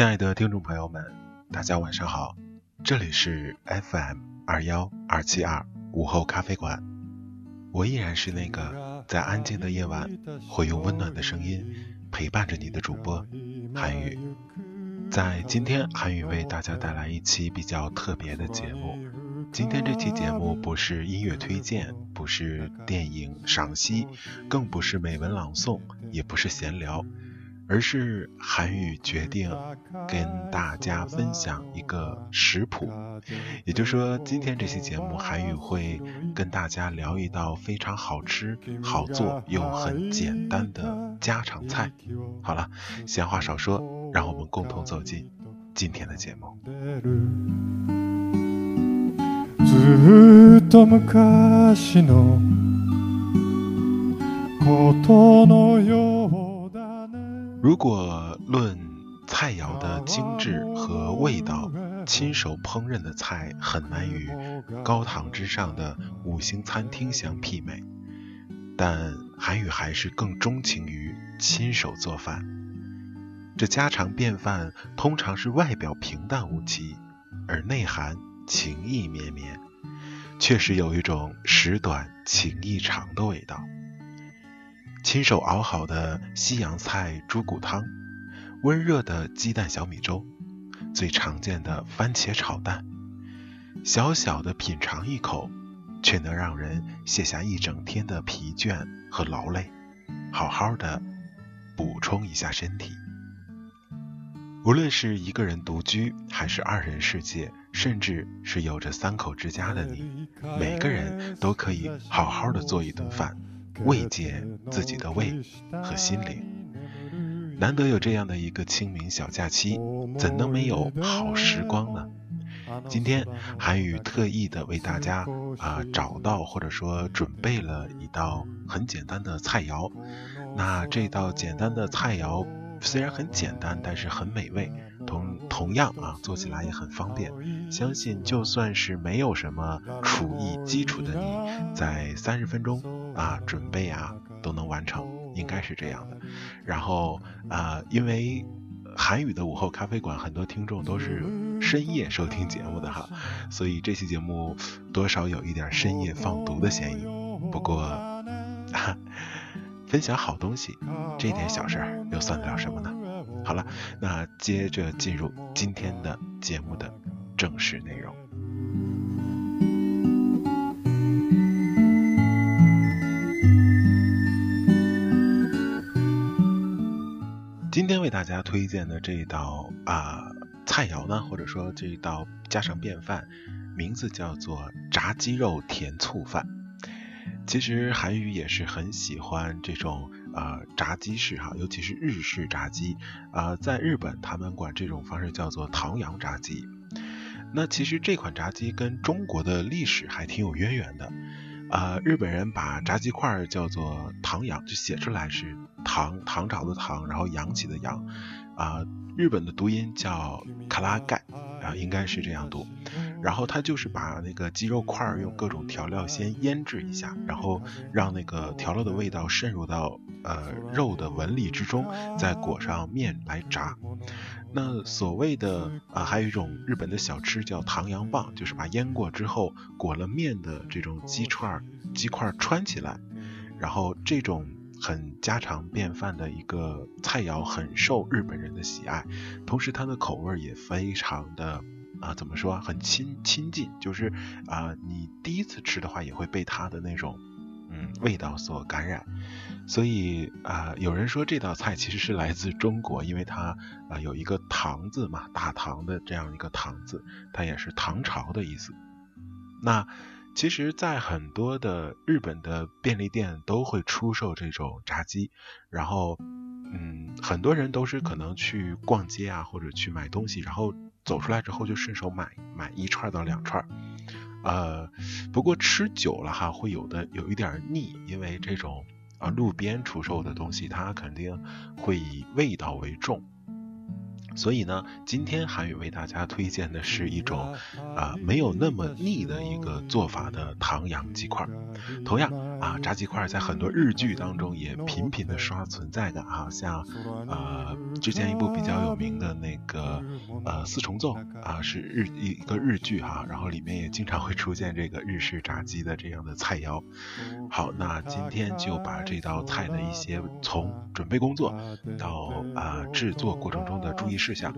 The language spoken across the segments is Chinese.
亲爱的听众朋友们，大家晚上好，这里是 FM 二幺二七二午后咖啡馆，我依然是那个在安静的夜晚会用温暖的声音陪伴着你的主播韩宇。在今天，韩宇为大家带来一期比较特别的节目。今天这期节目不是音乐推荐，不是电影赏析，更不是美文朗诵，也不是闲聊，而是韩语决定跟大家分享一个食谱。也就是说，今天这期节目，韩语会跟大家聊一道非常好吃、好做又很简单的家常菜。好了，闲话少说，让我们共同走进今天的节目。ずっと昔のことのようだね。 如果论菜肴的精致和味道，亲手烹饪的菜很难与高堂之上的五星餐厅相媲美。但韩宇还是更钟情于亲手做饭。这家常便饭通常是外表平淡无奇，而内涵情意绵绵。确实有一种食短情意长的味道。亲手熬好的西洋菜猪骨汤，温热的鸡蛋小米粥，最常见的番茄炒蛋，小小的品尝一口，却能让人卸下一整天的疲倦和劳累，好好的补充一下身体。无论是一个人独居，还是二人世界。甚至是有着三口之家的你，每个人都可以好好的做一顿饭，慰藉自己的胃和心灵。难得有这样的一个清明小假期，怎能没有好时光呢？今天韩宇特意的为大家啊找到或者说准备了一道很简单的菜肴。那这道简单的菜肴虽然很简单，但是很美味。同同样啊，做起来也很方便。相信就算是没有什么厨艺基础的你，在三十分钟啊准备啊都能完成，应该是这样的。然后啊，因为韩语的午后咖啡馆很多听众都是深夜收听节目的哈，所以这期节目多少有一点深夜放毒的嫌疑。不过，哈分享好东西这点小事儿又算得了什么呢？好了，那接着进入今天的节目的正式内容。今天为大家推荐的这一道啊菜肴呢，或者说这一道家常便饭，名字叫做炸鸡肉甜醋饭。其实韩语也是很喜欢这种。啊，炸鸡式哈，尤其是日式炸鸡啊，在日本他们管这种方式叫做唐扬炸鸡。那其实这款炸鸡跟中国的历史还挺有渊源的呃。日本人把炸鸡块叫做唐扬，就写出来是唐唐朝的唐，然后扬起的扬啊。日本的读音叫卡拉盖啊，应该是这样读。然后他就是把那个鸡肉块用各种调料先腌制一下，然后让那个调料的味道渗入到呃肉的纹理之中，再裹上面来炸。那所谓的啊，还有一种日本的小吃叫糖羊棒，就是把腌过之后裹了面的这种鸡串儿鸡块穿起来，然后这种很家常便饭的一个菜肴很受日本人的喜爱，同时它的口味也非常的。啊，怎么说很亲亲近，就是啊，你第一次吃的话，也会被它的那种嗯味道所感染。所以啊，有人说这道菜其实是来自中国，因为它啊有一个唐字嘛，大唐的这样一个唐字，它也是唐朝的意思。那其实，在很多的日本的便利店都会出售这种炸鸡，然后嗯，很多人都是可能去逛街啊，或者去买东西，然后。走出来之后就顺手买买一串到两串，呃，不过吃久了哈会有的有一点腻，因为这种啊路边出售的东西它肯定会以味道为重，所以呢，今天韩宇为大家推荐的是一种啊没有那么腻的一个做法的唐扬鸡块。同样啊，炸鸡块在很多日剧当中也频频的刷存在感啊，像呃之前一部比较有名的那个呃四重奏啊是日一个日剧哈，然后里面也经常会出现这个日式炸鸡的这样的菜肴。好，那今天就把这道菜的一些从准备工作到啊制作过程中的注意事项事项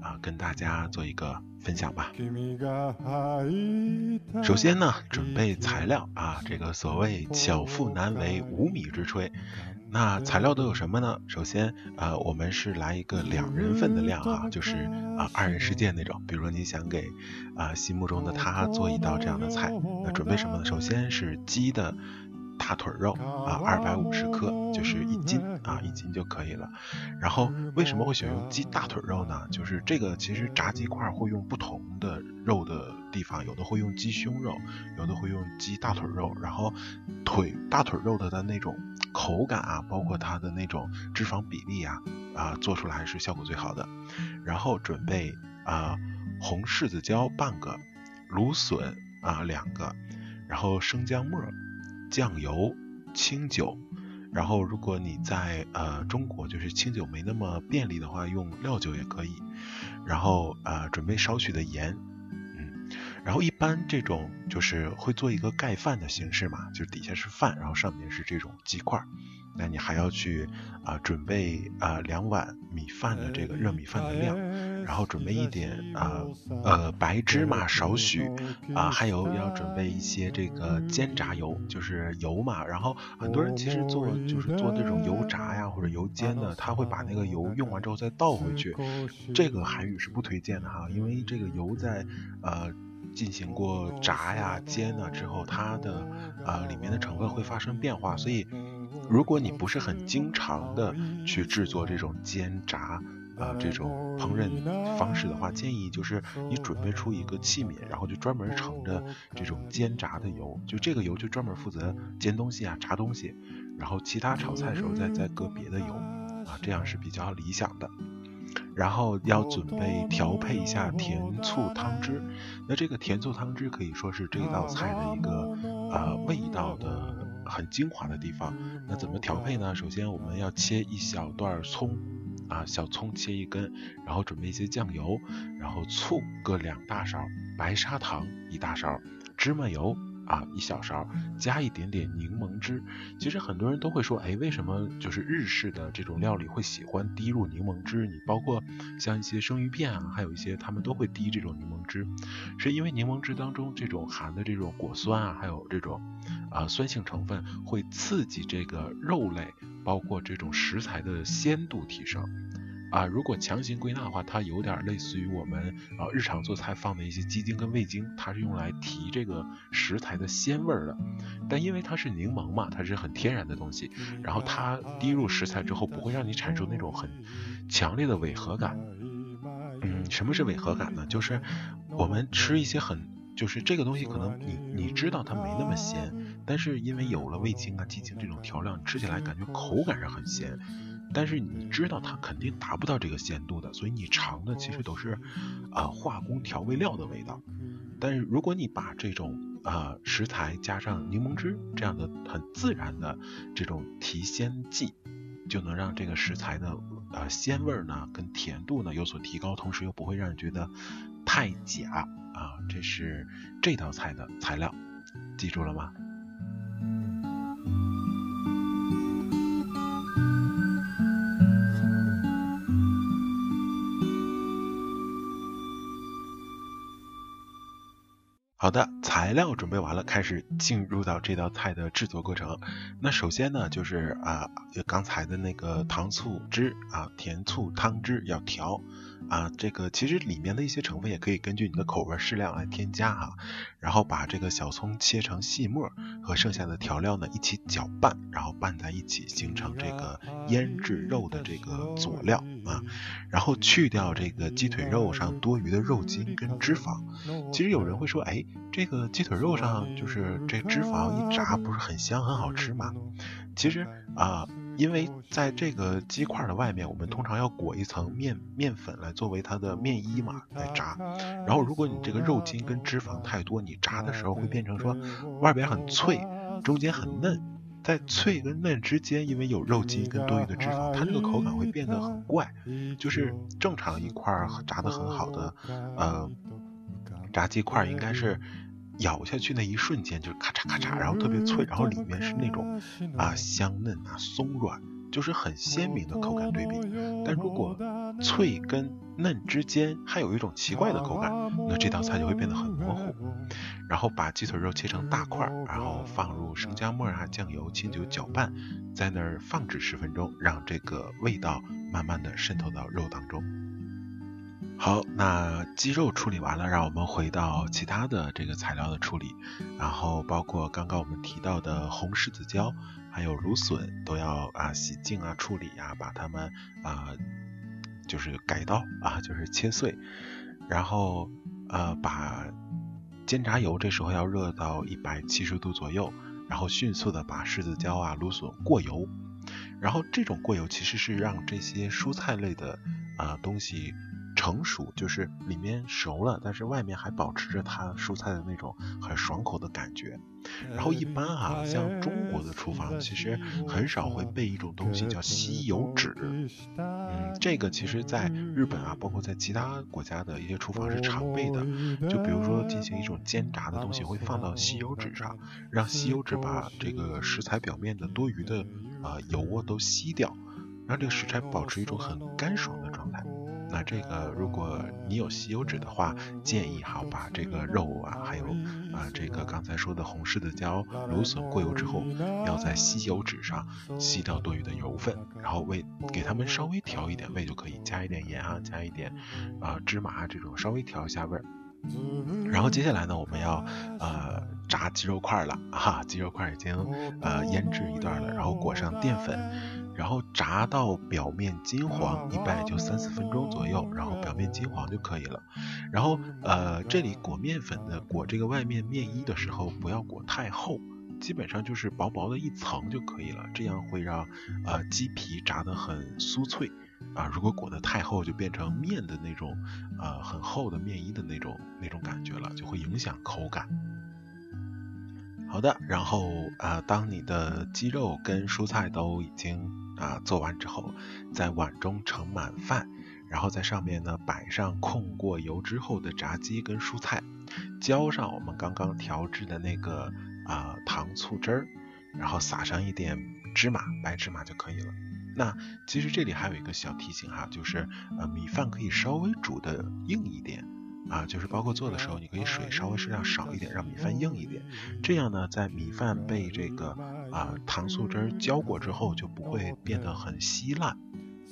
啊，跟大家做一个分享吧。首先呢，准备材料啊，这个所谓巧妇难为无米之炊。那材料都有什么呢？首先啊，我们是来一个两人份的量啊，就是啊二人世界那种。比如说你想给啊心目中的他做一道这样的菜，那准备什么呢？首先是鸡的。大腿肉啊，二百五十克，就是一斤啊，一斤就可以了。然后为什么会选用鸡大腿肉呢？就是这个其实炸鸡块会用不同的肉的地方，有的会用鸡胸肉，有的会用鸡大腿肉。然后腿大腿肉的的那种口感啊，包括它的那种脂肪比例啊，啊做出来是效果最好的。然后准备啊红柿子椒半个，芦笋啊两个，然后生姜末。酱油、清酒，然后如果你在呃中国就是清酒没那么便利的话，用料酒也可以。然后呃准备少许的盐，嗯，然后一般这种就是会做一个盖饭的形式嘛，就是底下是饭，然后上面是这种鸡块。那你还要去啊准备啊两碗米饭的这个热米饭的量，然后准备一点啊呃白芝麻少许啊，还有要准备一些这个煎炸油，就是油嘛。然后很多人其实做就是做那种油炸呀或者油煎的，他会把那个油用完之后再倒回去，这个韩语是不推荐的哈，因为这个油在呃进行过炸呀煎了之后，它的啊里面的成分会发生变化，所以。如果你不是很经常的去制作这种煎炸啊这种烹饪方式的话，建议就是你准备出一个器皿，然后就专门盛着这种煎炸的油，就这个油就专门负责煎东西啊、炸东西，然后其他炒菜的时候再再搁别的油啊，这样是比较理想的。然后要准备调配一下甜醋汤汁，那这个甜醋汤汁可以说是这道菜的一个呃味道的。很精华的地方，那怎么调配呢？首先我们要切一小段葱，啊，小葱切一根，然后准备一些酱油，然后醋各两大勺，白砂糖一大勺，芝麻油。啊，一小勺，加一点点柠檬汁。其实很多人都会说，哎，为什么就是日式的这种料理会喜欢滴入柠檬汁？你包括像一些生鱼片啊，还有一些他们都会滴这种柠檬汁，是因为柠檬汁当中这种含的这种果酸啊，还有这种啊酸性成分，会刺激这个肉类，包括这种食材的鲜度提升。啊，如果强行归纳的话，它有点类似于我们啊日常做菜放的一些鸡精跟味精，它是用来提这个食材的鲜味的。但因为它是柠檬嘛，它是很天然的东西，然后它滴入食材之后，不会让你产生那种很强烈的违和感。嗯，什么是违和感呢？就是我们吃一些很，就是这个东西可能你你知道它没那么鲜，但是因为有了味精啊、鸡精这种调料，吃起来感觉口感上很鲜。但是你知道它肯定达不到这个鲜度的，所以你尝的其实都是啊化工调味料的味道。但是如果你把这种啊食材加上柠檬汁这样的很自然的这种提鲜剂，就能让这个食材的呃鲜味呢跟甜度呢有所提高，同时又不会让人觉得太假啊。这是这道菜的材料，记住了吗？好的，材料准备完了，开始进入到这道菜的制作过程。那首先呢，就是啊，刚才的那个糖醋汁啊，甜醋汤汁要调。啊，这个其实里面的一些成分也可以根据你的口味适量来添加哈。然后把这个小葱切成细末，和剩下的调料呢一起搅拌，然后拌在一起形成这个腌制肉的这个佐料啊。然后去掉这个鸡腿肉上多余的肉筋跟脂肪。其实有人会说，哎，这个鸡腿肉上就是这脂肪一炸不是很香很好吃吗？其实啊。因为在这个鸡块的外面，我们通常要裹一层面面粉来作为它的面衣嘛，来炸。然后如果你这个肉筋跟脂肪太多，你炸的时候会变成说外边很脆，中间很嫩，在脆跟嫩之间，因为有肉筋跟多余的脂肪，它这个口感会变得很怪。就是正常一块炸的很好的，呃，炸鸡块应该是。咬下去那一瞬间就咔嚓咔嚓，然后特别脆，然后里面是那种啊香嫩啊松软，就是很鲜明的口感对比。但如果脆跟嫩之间还有一种奇怪的口感，那这道菜就会变得很模糊。然后把鸡腿肉切成大块，然后放入生姜末啊酱油、清酒搅拌，在那儿放置十分钟，让这个味道慢慢的渗透到肉当中。好，那鸡肉处理完了，让我们回到其他的这个材料的处理，然后包括刚刚我们提到的红柿子椒，还有芦笋，都要啊洗净啊处理啊，把它们啊就是改刀啊，就是切碎，然后呃把煎炸油这时候要热到一百七十度左右，然后迅速的把柿子椒啊芦笋过油，然后这种过油其实是让这些蔬菜类的啊东西。成熟就是里面熟了，但是外面还保持着它蔬菜的那种很爽口的感觉。然后一般啊，像中国的厨房其实很少会备一种东西叫吸油纸。嗯，这个其实在日本啊，包括在其他国家的一些厨房是常备的。就比如说进行一种煎炸的东西，会放到吸油纸上，让吸油纸把这个食材表面的多余的啊油啊都吸掉，让这个食材保持一种很干爽的状态。那这个，如果你有吸油纸的话，建议哈把这个肉啊，还有啊这个刚才说的红柿子椒、芦笋过油之后，要在吸油纸上吸掉多余的油分，然后味给它们稍微调一点味就可以，加一点盐啊，加一点啊芝麻这种稍微调一下味儿。然后接下来呢，我们要呃炸鸡肉块了哈，鸡肉块已经呃腌制一段了，然后裹上淀粉。然后炸到表面金黄，一般也就三四分钟左右，然后表面金黄就可以了。然后呃，这里裹面粉的裹这个外面面衣的时候，不要裹太厚，基本上就是薄薄的一层就可以了，这样会让呃鸡皮炸得很酥脆啊。如果裹得太厚，就变成面的那种呃很厚的面衣的那种那种感觉了，就会影响口感。好的，然后啊，当你的鸡肉跟蔬菜都已经啊，做完之后，在碗中盛满饭，然后在上面呢摆上控过油之后的炸鸡跟蔬菜，浇上我们刚刚调制的那个啊糖醋汁儿，然后撒上一点芝麻，白芝麻就可以了。那其实这里还有一个小提醒哈，就是呃米饭可以稍微煮的硬一点。啊，就是包括做的时候，你可以水稍微适量少一点，让米饭硬一点。这样呢，在米饭被这个啊糖醋汁浇过之后，就不会变得很稀烂。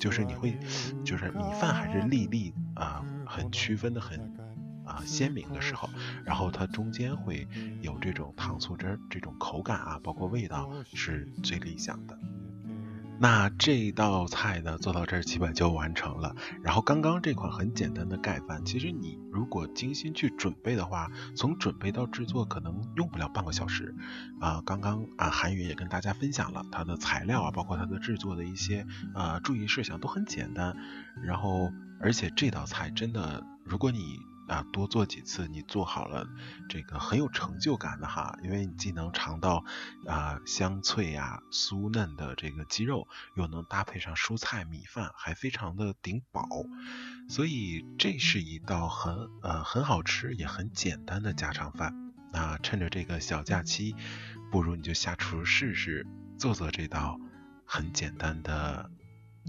就是你会，就是米饭还是粒粒啊，很区分的很啊鲜明的时候，然后它中间会有这种糖醋汁这种口感啊，包括味道是最理想的。那这道菜呢，做到这儿基本就完成了。然后刚刚这款很简单的盖饭，其实你如果精心去准备的话，从准备到制作可能用不了半个小时。啊，刚刚啊韩云也跟大家分享了它的材料啊，包括它的制作的一些啊注意事项都很简单。然后而且这道菜真的，如果你啊，多做几次，你做好了，这个很有成就感的哈，因为你既能尝到啊香脆呀、酥嫩的这个鸡肉，又能搭配上蔬菜米饭，还非常的顶饱，所以这是一道很呃很好吃也很简单的家常饭。那趁着这个小假期，不如你就下厨试试，做做这道很简单的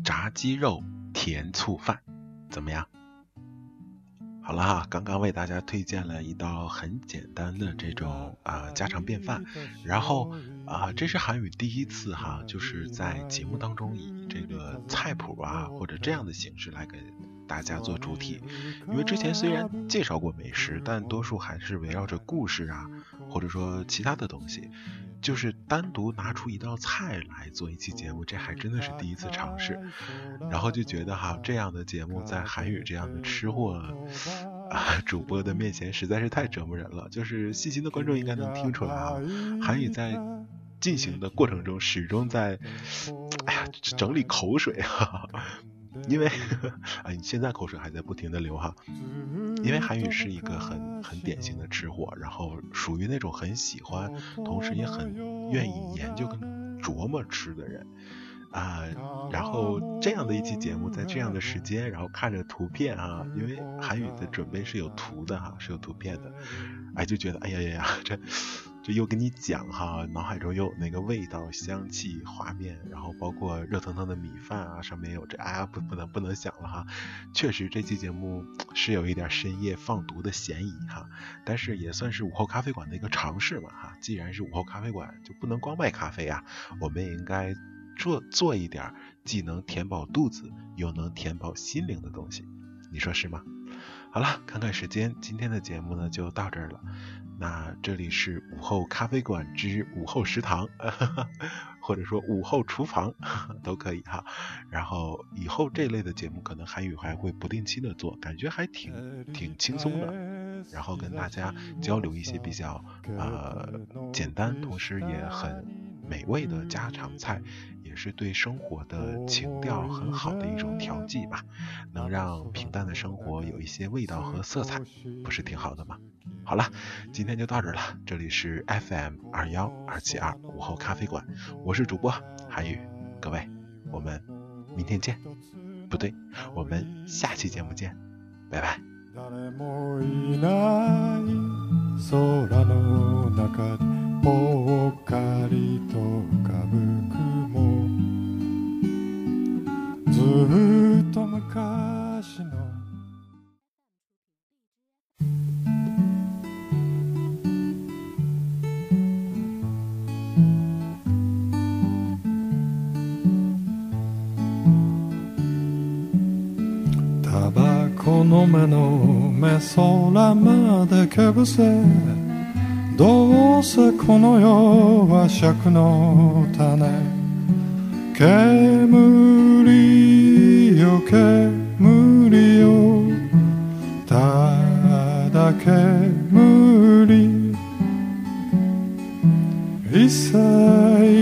炸鸡肉甜醋饭，怎么样？好了哈，刚刚为大家推荐了一道很简单的这种啊家常便饭，然后啊这是韩语第一次哈，就是在节目当中以这个菜谱啊或者这样的形式来给大家做主体，因为之前虽然介绍过美食，但多数还是围绕着故事啊或者说其他的东西。就是单独拿出一道菜来做一期节目，这还真的是第一次尝试。然后就觉得哈，这样的节目在韩语这样的吃货啊主播的面前实在是太折磨人了。就是细心的观众应该能听出来啊，韩语在进行的过程中始终在，哎呀，整理口水哈。因为啊，你 现在口水还在不停的流哈。因为韩语是一个很很典型的吃货，然后属于那种很喜欢，同时也很愿意研究跟琢磨吃的人啊。然后这样的一期节目，在这样的时间，然后看着图片啊，因为韩语的准备是有图的哈，是有图片的，哎，就觉得哎呀呀呀，这。就又跟你讲哈，脑海中又有那个味道、香气、画面，然后包括热腾腾的米饭啊，上面有这，哎呀，不不能不能想了哈。确实这期节目是有一点深夜放毒的嫌疑哈，但是也算是午后咖啡馆的一个尝试嘛哈。既然是午后咖啡馆，就不能光卖咖啡啊，我们也应该做做一点既能填饱肚子又能填饱心灵的东西，你说是吗？好了，看看时间，今天的节目呢就到这儿了。那这里是午后咖啡馆之午后食堂，或者说午后厨房都可以哈。然后以后这类的节目可能韩语还会不定期的做，感觉还挺挺轻松的。然后跟大家交流一些比较呃简单，同时也很美味的家常菜。是对生活的情调很好的一种调剂吧，能让平淡的生活有一些味道和色彩，不是挺好的吗？好了，今天就到这了，这里是 FM 二幺二七二午后咖啡馆，我是主播韩宇，各位，我们明天见，不对，我们下期节目见，拜拜。ずっと 昔の。タバコの目の目空までけぶせ。どうせこの世は尺の種。煙煙よ。ただ煙。一切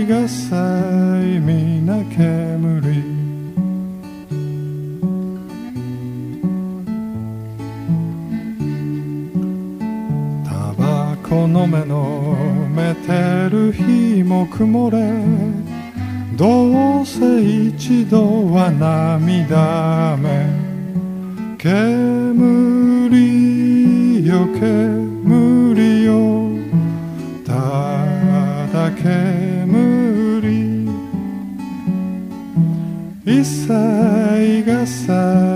がさいみな煙。タバコの目のめてる日も曇れ。どうせ一度は涙目。煙よ煙よ。ただ煙。一切がさ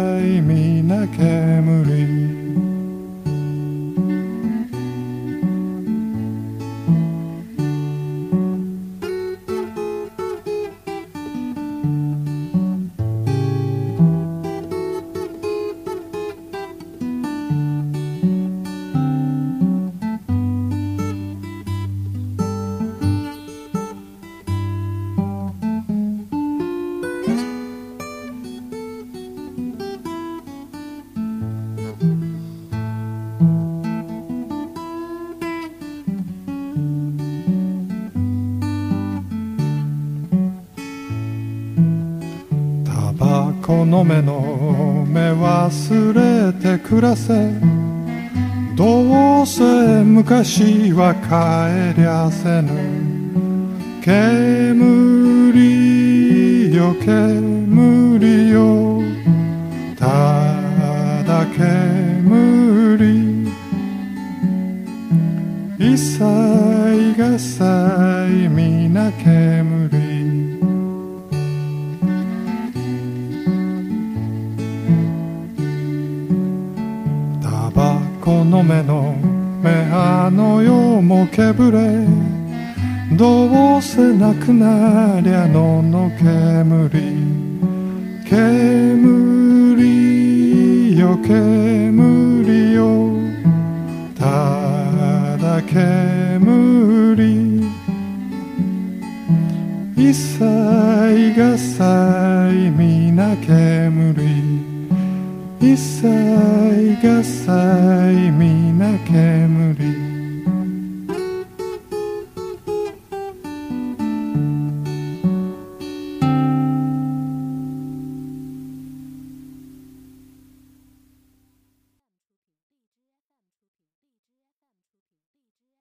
の目の目忘れて暮らせ。どうせ昔は帰りゃせぬ。煙よ煙よただ煙。一切がさいみな煙の目の目あの世もけぶれ。どうせなくなりゃのの煙。煙よ煙よただ煙。一切がさいみな煙。caça em mim.